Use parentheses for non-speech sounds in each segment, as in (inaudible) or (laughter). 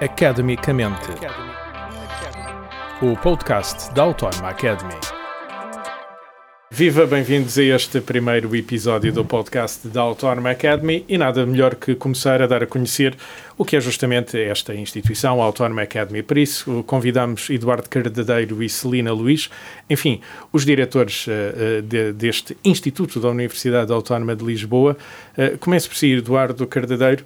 Academicamente. O podcast da Autónoma Academy. Viva, bem-vindos a este primeiro episódio do podcast da Autónoma Academy e nada melhor que começar a dar a conhecer o que é justamente esta instituição, a Autónoma Academy. Por isso, convidamos Eduardo Cardadeiro e Celina Luís, enfim, os diretores uh, de, deste Instituto da Universidade Autónoma de Lisboa. Uh, começo por si, Eduardo Cardadeiro.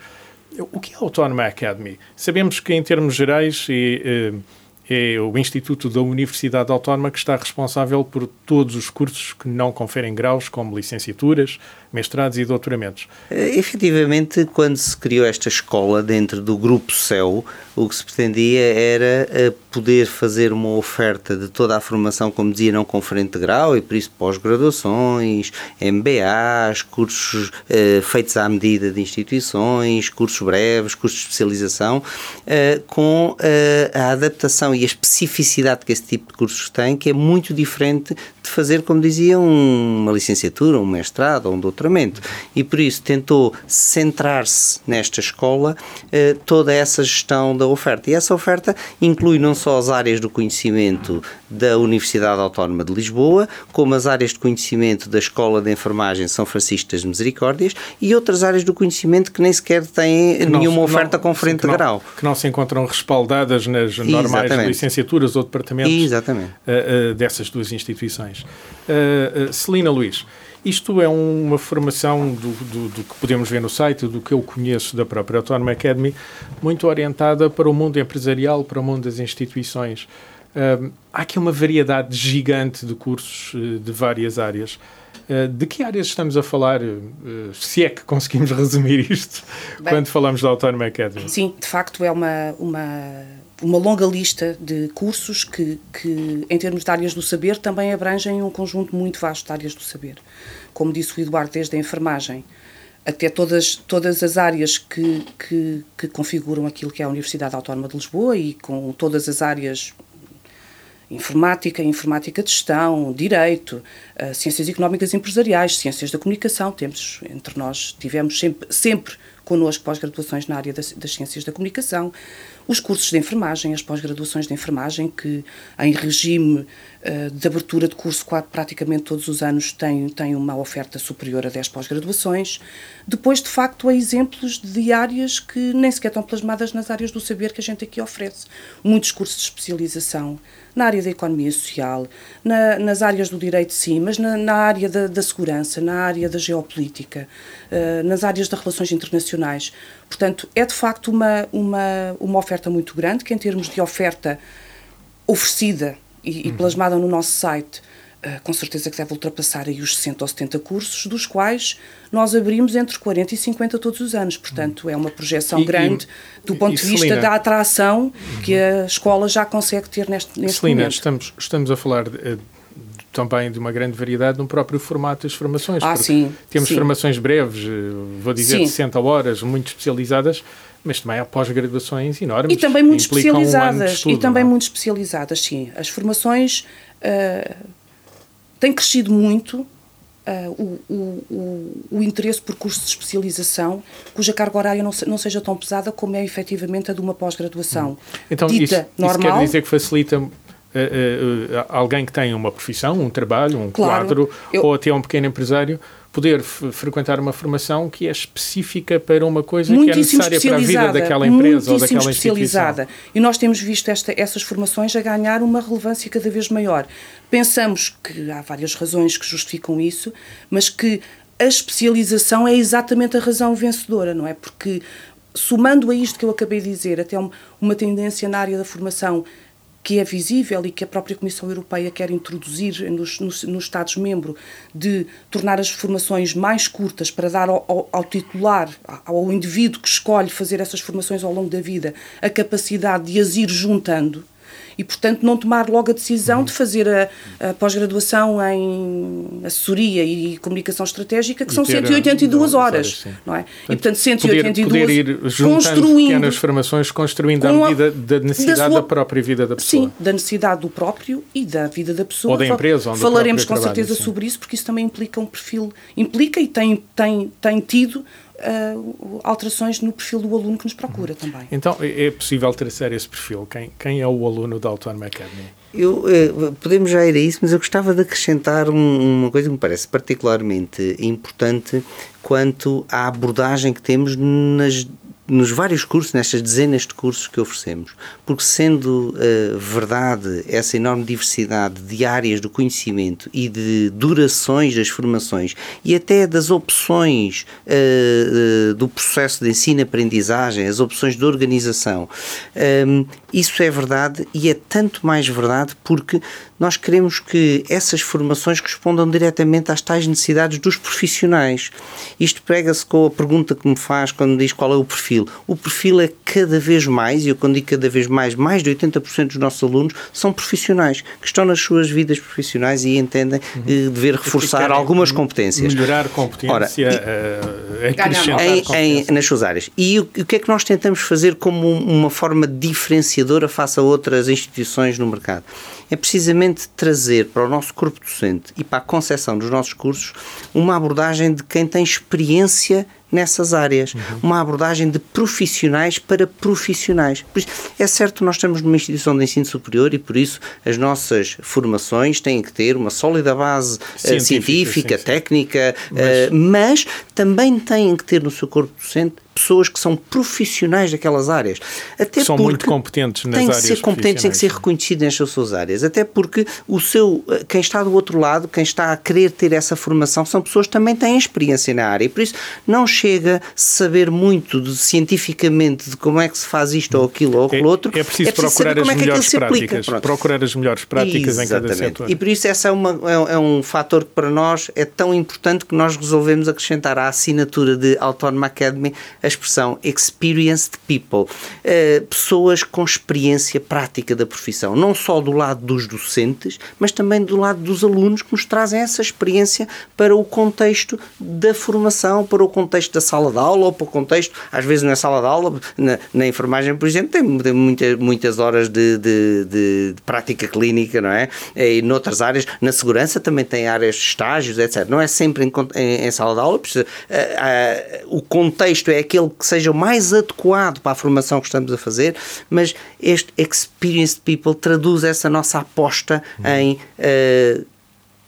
O que é a Autónoma Academy? Sabemos que, em termos gerais, e, uh, é o Instituto da Universidade Autónoma que está responsável por todos os cursos que não conferem graus, como licenciaturas, mestrados e doutoramentos. Eh, efetivamente, quando se criou esta escola dentro do Grupo CEU, o que se pretendia era eh, poder fazer uma oferta de toda a formação, como dizia, não conferente de grau, e por isso pós-graduações, MBAs, cursos eh, feitos à medida de instituições, cursos breves, cursos de especialização, eh, com eh, a adaptação e a especificidade que esse tipo de cursos tem, que é muito diferente de fazer, como dizia, um, uma licenciatura, um mestrado ou um doutoramento. E por isso tentou centrar-se nesta escola eh, toda essa gestão da oferta. E essa oferta inclui não só as áreas do conhecimento da Universidade Autónoma de Lisboa, como as áreas de conhecimento da Escola de Enfermagem São Francisco das Misericórdias e outras áreas do conhecimento que nem sequer têm não, nenhuma oferta não, conferente de grau. Que não se encontram respaldadas nas normais Exatamente. licenciaturas ou departamentos Exatamente. Uh, uh, dessas duas instituições. Uh, Celina Luís, isto é uma formação do, do, do, que podemos ver no site, do que eu conheço da própria Autónoma Academy, muito orientada para o mundo empresarial, para o mundo das instituições. Uh, há aqui uma variedade gigante de cursos uh, de várias áreas. Uh, de que áreas estamos a falar, se é que conseguimos (laughs) resumir isto, Bem, quando falamos da Autónoma Academy? Sim, de facto é uma, uma, uma longa lista de cursos que, que, em termos de áreas do saber, também abrangem um conjunto muito vasto de áreas do saber. Como disse o Eduardo, desde a enfermagem até todas, todas as áreas que, que, que configuram aquilo que é a Universidade Autónoma de Lisboa e com todas as áreas informática, informática de gestão, direito, uh, ciências económicas e empresariais, ciências da comunicação. Temos entre nós tivemos sempre, sempre connosco pós-graduações na área das, das, ciências da comunicação, os cursos de enfermagem, as pós-graduações de enfermagem, que em regime uh, de abertura de curso praticamente todos os anos têm, têm uma oferta superior a 10 pós-graduações. Depois, de facto, há exemplos de áreas que nem sequer estão plasmadas nas áreas do saber que a gente aqui oferece. Muitos cursos de especialização na área da economia social, na, nas áreas do direito, sim, mas na, na área da, da, segurança, na área da geopolítica, uh, nas áreas das relações internacionais. Portanto, é de facto uma, uma, uma oferta muito grande, que em termos de oferta oferecida e, e uhum. plasmada no nosso site, Uh, com certeza que deve ultrapassar aí os 60 ou 70 cursos, dos quais nós abrimos entre 40 e 50 todos os anos. Portanto, é uma projeção e, grande e, do ponto de vista Celina, da atração uhum. que a escola já consegue ter neste, neste Celina, momento. Estamos, estamos a falar de, também de uma grande variedade no próprio formato das formações. Ah, sim. Temos sim. formações breves, eh, vou dizer sim. de 60 horas, muito especializadas, mas também há pós-graduações enormes. E também muito especializadas. Um estudo, e também não? É? muito especializadas, sim. As formações uh, têm crescido muito. Uh, o, o, o, interesse por cursos de especialização, cuja carga horária não, não seja tão pesada como é efetivamente a de uma pós-graduação. Hum. Então, dita isso, normal. isso quer dizer que facilita alguém que tem uma profissão, um trabalho, um claro, quadro, eu... ou até um pequeno empresário, poder frequentar uma formação que é específica para uma coisa que é necessária para a vida daquela empresa ou daquela especializada. Instituição. E nós temos visto esta, essas formações a ganhar uma relevância cada vez maior. Pensamos que há várias razões que justificam isso, mas que a especialização é exatamente a razão vencedora, não é? Porque somando a isto que eu acabei de dizer, até uma tendência na área da formação que é visível e que a própria Comissão Europeia quer introduzir nos, nos, nos Estados-membros, de tornar as formações mais curtas para dar ao, ao, ao, titular, ao indivíduo que escolhe fazer essas formações ao longo da vida, a capacidade de as ir juntando e, portanto, não tomar logo a decisão de fazer a, a pós-graduação em assessoria e comunicação estratégica, que e são 182 horas, horas não é? Portanto, e, portanto, 182 poder, poder ir juntando pequenas formações, construindo à medida da necessidade da, sua, da, própria vida da pessoa. Sim, da necessidade do próprio e da vida da pessoa. Ou da empresa. Onde Falaremos com trabalho, certeza sim. sobre isso, porque isso também implica um perfil, implica e tem, tem, tem tido uh, alterações no perfil do aluno que nos procura uhum. também. Então, é, possível traçar esse perfil? Quem, quem é o aluno da Autónoma Academy? Eu, eh, podemos já ir a isso, mas eu gostava de acrescentar um, uma coisa que me parece particularmente importante quanto à abordagem que temos nas nos vários cursos, nestas dezenas de cursos que oferecemos, porque sendo uh, verdade essa enorme diversidade de áreas do conhecimento e de durações das formações e até das opções uh, uh, do processo de ensino-aprendizagem, as opções de organização, um, isso é verdade e é tanto mais verdade porque nós queremos que essas formações respondam diretamente às tais necessidades dos profissionais. Isto pega-se com a pergunta que me faz quando diz qual é o perfil. O perfil é cada vez mais, e eu quando digo cada vez mais, mais de 80% dos nossos alunos são profissionais, que estão nas suas vidas profissionais e entendem uhum. dever reforçar algumas competências. Melhorar competência, Ora, e, acrescentar em, em, nas suas áreas. E o, o que é que nós tentamos fazer como uma forma diferenciadora face a outras instituições no mercado? é precisamente trazer para o nosso corpo docente e para a concepção dos nossos cursos uma abordagem de quem tem experiência nessas áreas, uhum. uma abordagem de profissionais para profissionais. Por isso, é certo nós estamos numa instituição de ensino superior e por isso as nossas formações têm que ter uma sólida base científica, uh, científica sim, técnica, sim. Uh, mas... mas também têm que ter no seu corpo docente pessoas que são profissionais daquelas áreas. Até são muito competentes nas têm áreas. Têm que ser competentes, têm que ser reconhecidos nas suas áreas. Até porque o seu, quem está do outro lado, quem está a querer ter essa formação, são pessoas que também têm experiência na área. E por isso não chega a saber muito de, cientificamente de como é que se faz isto ou aquilo ou aquilo é, outro. É preciso, é preciso procurar as é melhores práticas. Procurar as melhores práticas Exatamente. em cada setor. E por isso essa é, uma, é, é um fator que para nós é tão importante que nós resolvemos acrescentar à assinatura de Autónoma Academy a expressão experienced people, uh, pessoas com experiência prática da profissão, não só do lado dos docentes, mas também do lado dos alunos que nos trazem essa experiência para o contexto da formação, para o contexto da sala de aula ou para o contexto, às vezes é sala de aula, na, na enfermagem, por exemplo, tem, tem muita, muitas horas de, de, de, de, prática clínica, não é? E noutras áreas, na segurança também tem áreas de estágios, etc. Não é sempre em, em, em sala de aula, porque, uh, uh, o contexto é aquele que seja o mais adequado para a formação que estamos a fazer, mas este Experienced People traduz essa nossa aposta uhum. em uh,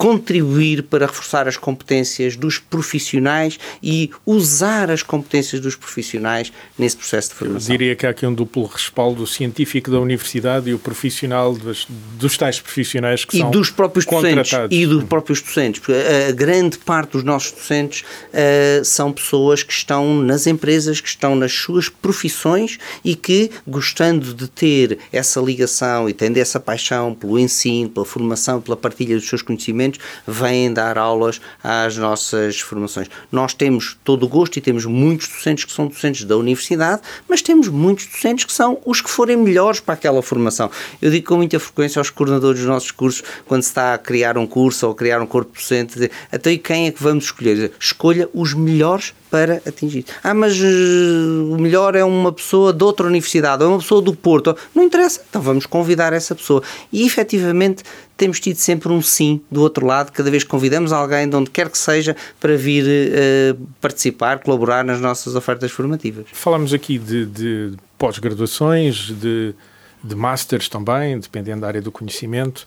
contribuir para reforçar as competências dos profissionais e usar as competências dos profissionais nesse processo de formação. Eu diria que há aqui um duplo respaldo científico da universidade e o profissional dos, dos tais profissionais que e são dos próprios docentes e dos próprios docentes porque a, grande parte dos nossos docentes uh, são pessoas que estão nas empresas que estão nas suas profissões e que gostando de ter essa ligação e tendo essa paixão pelo ensino pela formação pela partilha dos seus conhecimentos vêm dar aulas às nossas formações. Nós temos todo o gosto e temos muitos docentes que são docentes da universidade, mas temos muitos docentes que são os que forem melhores para aquela formação. Eu digo com muita frequência aos coordenadores dos nossos cursos, quando se está a criar um curso ou a criar um corpo docente, até quem é que vamos escolher? Escolha os melhores para atingir. Ah, mas uh, o melhor é uma pessoa de outra universidade, ou uma pessoa do Porto. Não interessa, então vamos convidar essa pessoa. E efetivamente temos tido sempre um sim do outro lado, cada vez que convidamos alguém, de onde quer que seja, para vir uh, participar, colaborar nas nossas ofertas formativas. Falamos aqui de, de pós-graduações, de, de masters também, dependendo da área do conhecimento.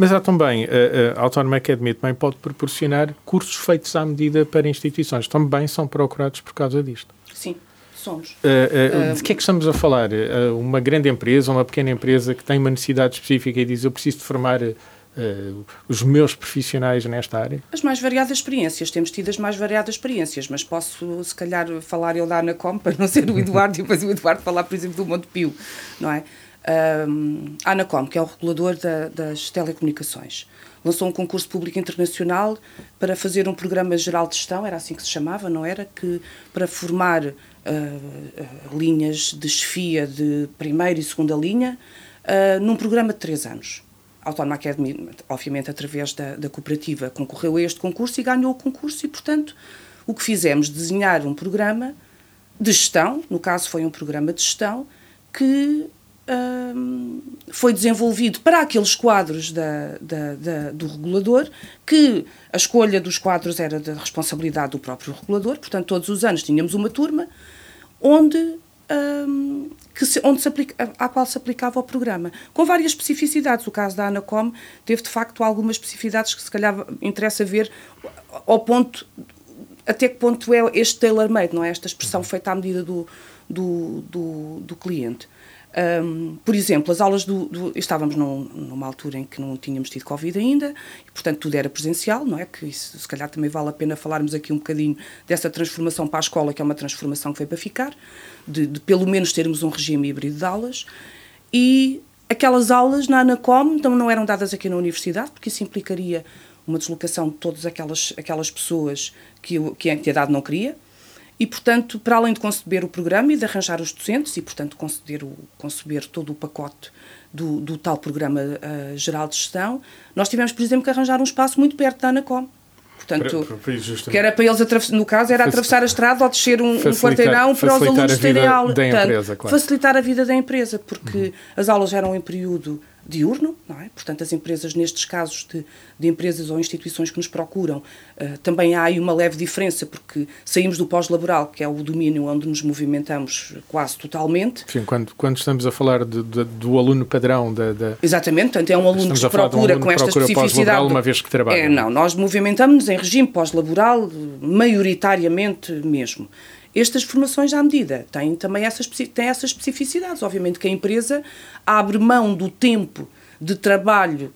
Mas há também, a, a Autónoma Academy também pode proporcionar cursos feitos à medida para instituições. Também são procurados por causa disto. Sim, somos. Uh, uh, de que é que estamos a falar? Uh, uma grande empresa, uma pequena empresa que tem uma necessidade específica e diz eu preciso de formar os meus profissionais nesta área? As mais variadas experiências, temos tido as mais variadas experiências, mas posso se calhar falar eu da Anacom para (laughs) não ser o Eduardo e depois o Eduardo falar, por exemplo, do Montepio, não é? A Anacom, que é o regulador da, das telecomunicações, lançou um concurso público internacional para fazer um programa geral de gestão, era assim que se chamava, não era? Que para formar uh, linhas de chefia de primeira e segunda linha uh, num programa de três anos. A Autónoma Academy, obviamente, através da, da cooperativa, concorreu a este concurso e ganhou o concurso, e, portanto, o que fizemos, desenhar um programa de gestão, no caso foi um programa de gestão, que foi desenvolvido para aqueles quadros da, da, da, do regulador, que a escolha dos quadros era da responsabilidade do próprio regulador, portanto, todos os anos tínhamos uma turma onde, hum, que se, onde se aplica, à qual se aplicava o programa, com várias especificidades. O caso da Anacom teve, de facto, algumas especificidades que, se calhar, interessa ver ao ponto até que ponto é este tailor-made, não é? Esta expressão feita à medida do, do, do, do cliente. Um, por exemplo, as aulas do. do estávamos num, numa altura em que não tínhamos tido Covid ainda, e portanto tudo era presencial, não é? Que isso, se calhar também vale a pena falarmos aqui um bocadinho dessa transformação para a escola, que é uma transformação que veio para ficar, de, de pelo menos termos um regime híbrido de aulas. E aquelas aulas na Anacom então, não eram dadas aqui na universidade, porque isso implicaria uma deslocação de todas aquelas, aquelas pessoas que, que a entidade não queria e, portanto, para além de conceber o programa e de arranjar os docentes e, portanto, conceber, o, conceber todo o pacote do, do tal programa uh, geral de gestão, nós tivemos, por exemplo, que arranjar um espaço muito perto da ANACOM. Portanto, para, para, que era para eles, no caso, era atravessar a estrada ou descer um, um quarteirão para os alunos terem aula. Empresa, claro. Facilitar a vida da empresa, porque uhum. as aulas eram em período diurno, não é? Portanto, as empresas, nestes casos de, de empresas ou instituições que nos procuram, uh, também há aí uma leve diferença, porque saímos do pós-laboral, que é o domínio onde nos movimentamos quase totalmente. Sim, quando, quando estamos a falar de, de, do aluno padrão da, da, Exatamente, portanto, é um aluno que se procura um com esta especificidade. uma vez que trabalha. É, não, nós movimentamos-nos em regime pós-laboral, maioritariamente mesmo. Estas formações à medida têm também essas, têm essas especificidades. Obviamente que a empresa abre mão do tempo de trabalho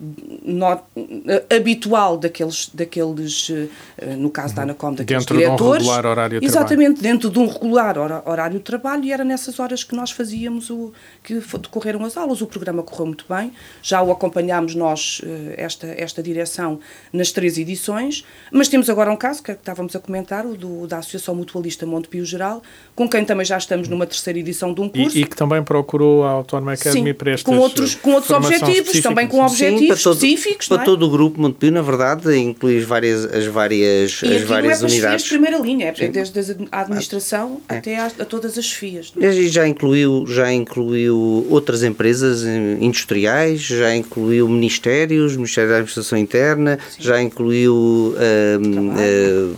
habitual daqueles, daqueles, eh, no caso da Anacom, daqueles dentro diretores. Dentro de um regular horário de Exatamente, trabalho. dentro de um regular horário de trabalho e era nessas horas que nós fazíamos o que decorreram as aulas. O programa correu muito bem, já o acompanhámos nós, eh, esta, esta direção, nas três edições, mas temos agora um caso que estávamos a comentar, o do, da Associação Mutualista Montepio Geral, com quem também já estamos numa terceira edição de um curso. E, e que também procurou a Autónoma Academy Sim, para estas com outros, com outros objetivos também com objetivos Sim, para todo, específicos. Para é? todo o grupo Montepio, na verdade, inclui as várias, as várias, e as várias não é unidades. de primeira linha, é desde a administração é. até a, a, todas as FIAs. É? Já incluiu, já incluiu outras empresas industriais, já incluiu ministérios, Ministério da Administração Interna, Sim. já incluiu. Um,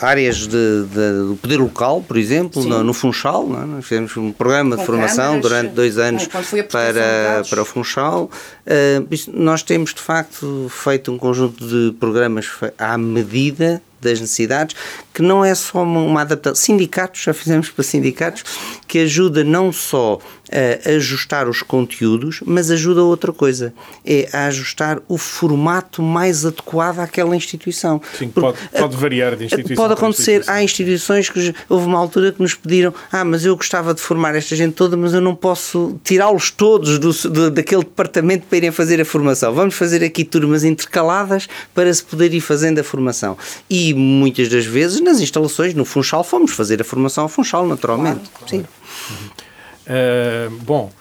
áreas de, de, do poder local, por exemplo, no, no, Funchal. Não é? Nós fizemos um programa Com de formação câmaras, durante dois anos para, para o Funchal. Uh, nós temos, de facto, feito um conjunto de programas à medida das necessidades, que não é só uma, uma adaptação. Sindicatos, já fizemos para sindicatos, que ajuda não só a ajustar os conteúdos, mas ajuda a outra coisa, é a ajustar o formato mais adequado àquela instituição. Sim, Porque, pode, pode, variar de instituição. Pode acontecer, há instituições que houve uma altura que nos pediram, ah, mas eu gostava de formar esta gente toda, mas eu não posso tirá-los todos do, do, daquele departamento para irem fazer a formação. Vamos fazer aqui turmas intercaladas para se poder ir fazendo a formação. E muitas das vezes nas instalações, no Funchal, fomos fazer a formação ao Funchal, naturalmente. Claro, claro. Sim. Uhum. Uh, bom,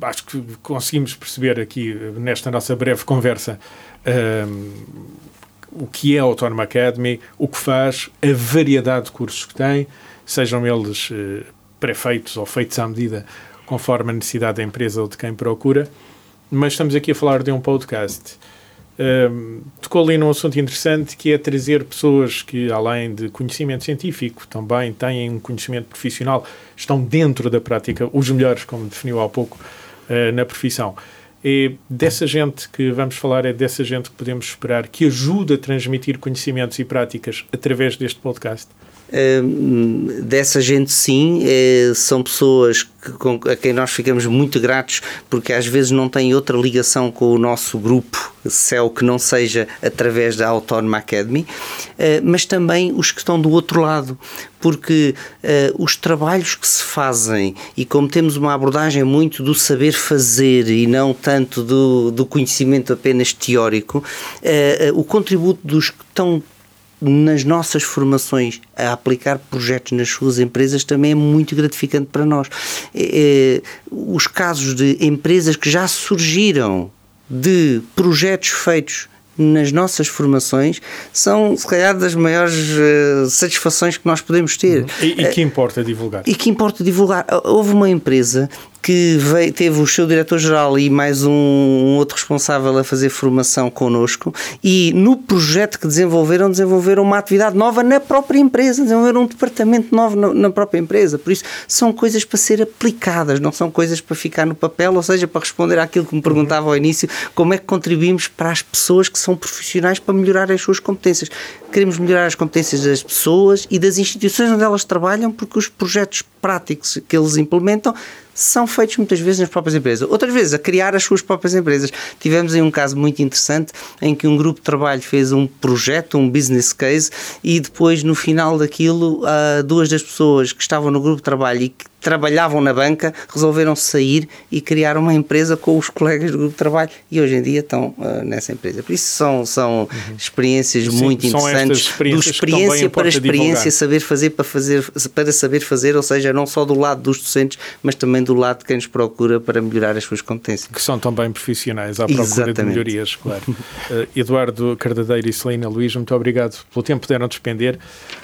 acho que conseguimos perceber aqui, nesta nossa breve conversa, uh, o que é a Autónoma Academy, o que faz, a variedade de cursos que tem, sejam eles uh, pré-feitos ou feitos à medida, conforme a necessidade da empresa ou de quem procura. Mas estamos aqui a falar de um podcast um, tocou ali num assunto interessante que é trazer pessoas que, além de conhecimento científico, também têm um conhecimento profissional, estão dentro da prática, os melhores, como definiu há pouco, uh, na profissão. É dessa gente que vamos falar, é dessa gente que podemos esperar que ajude a transmitir conhecimentos e práticas através deste podcast dessa gente sim, eh, são pessoas a quem nós ficamos muito gratos porque às vezes não têm outra ligação com o nosso grupo CEL que não seja através da Autónoma Academy, eh, mas também os que estão do outro lado, porque uh, os trabalhos que se fazem e como temos uma abordagem muito do saber fazer e não tanto do, do conhecimento apenas teórico, o contributo dos que estão nas nossas formações a aplicar projetos nas suas empresas também é muito gratificante para nós. É, é, os casos de empresas que já surgiram de projetos feitos nas nossas formações são, se calhar, das maiores uh, satisfações que nós podemos ter. E, e, que importa divulgar. E que importa divulgar. Houve uma empresa que veio, teve o seu diretor-geral e mais um, um, outro responsável a fazer formação connosco e no projeto que desenvolveram, desenvolveram uma atividade nova na própria empresa, desenvolveram um departamento novo na, na própria empresa. Por isso, são coisas para ser aplicadas, não são coisas para ficar no papel, ou seja, para responder àquilo que me perguntava ao início, como é que contribuímos para as pessoas que são profissionais para melhorar as suas competências. Queremos melhorar as competências das pessoas e das instituições onde elas trabalham, porque os projetos práticos que eles implementam são feitos muitas vezes nas próprias empresas, outras vezes a criar as suas próprias empresas. Tivemos aí um caso muito interessante em que um grupo de trabalho fez um projeto, um business case, e depois no final daquilo, ah, duas das pessoas que estavam no grupo de trabalho e que trabalhavam na banca resolveram sair e criar uma empresa com os colegas do grupo de trabalho e hoje em dia estão uh, nessa empresa. Por isso são, são uhum. experiências Sim, muito interessantes, experiências do experiência para experiência, saber fazer para, fazer para saber fazer, ou seja, não só do lado dos docentes, mas também do lado de quem nos procura para melhorar as suas competências. Que são também profissionais à procura Exatamente. de melhorias, claro. uh, (laughs) Eduardo Cardadeiro e Celina Luís, muito obrigado pelo tempo que deram despender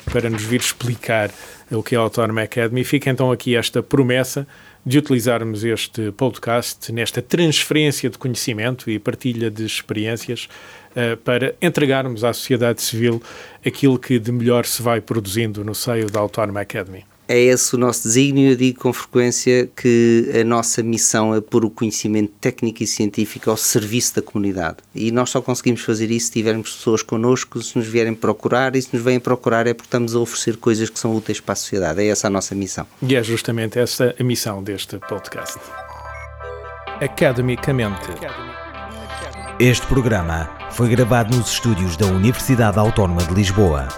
para nos vir explicar o que é a Autónoma Academy. Fica então aqui esta promessa de utilizarmos este podcast nesta transferência de conhecimento e partilha de experiências uh, para entregarmos à sociedade civil aquilo que de melhor se vai produzindo no seio da Autónoma Academy é esse o nosso desígnio. Eu digo com frequência que a nossa missão é pôr o conhecimento técnico e científico ao serviço da comunidade. E nós só conseguimos fazer isso se tivermos pessoas connosco, se nos vierem procurar, e se nos vêm procurar é porque estamos a oferecer coisas que são úteis para a sociedade. É essa a nossa missão. E é justamente essa a missão deste podcast. Academicamente. Este programa foi gravado nos estúdios da Universidade Autónoma de Lisboa.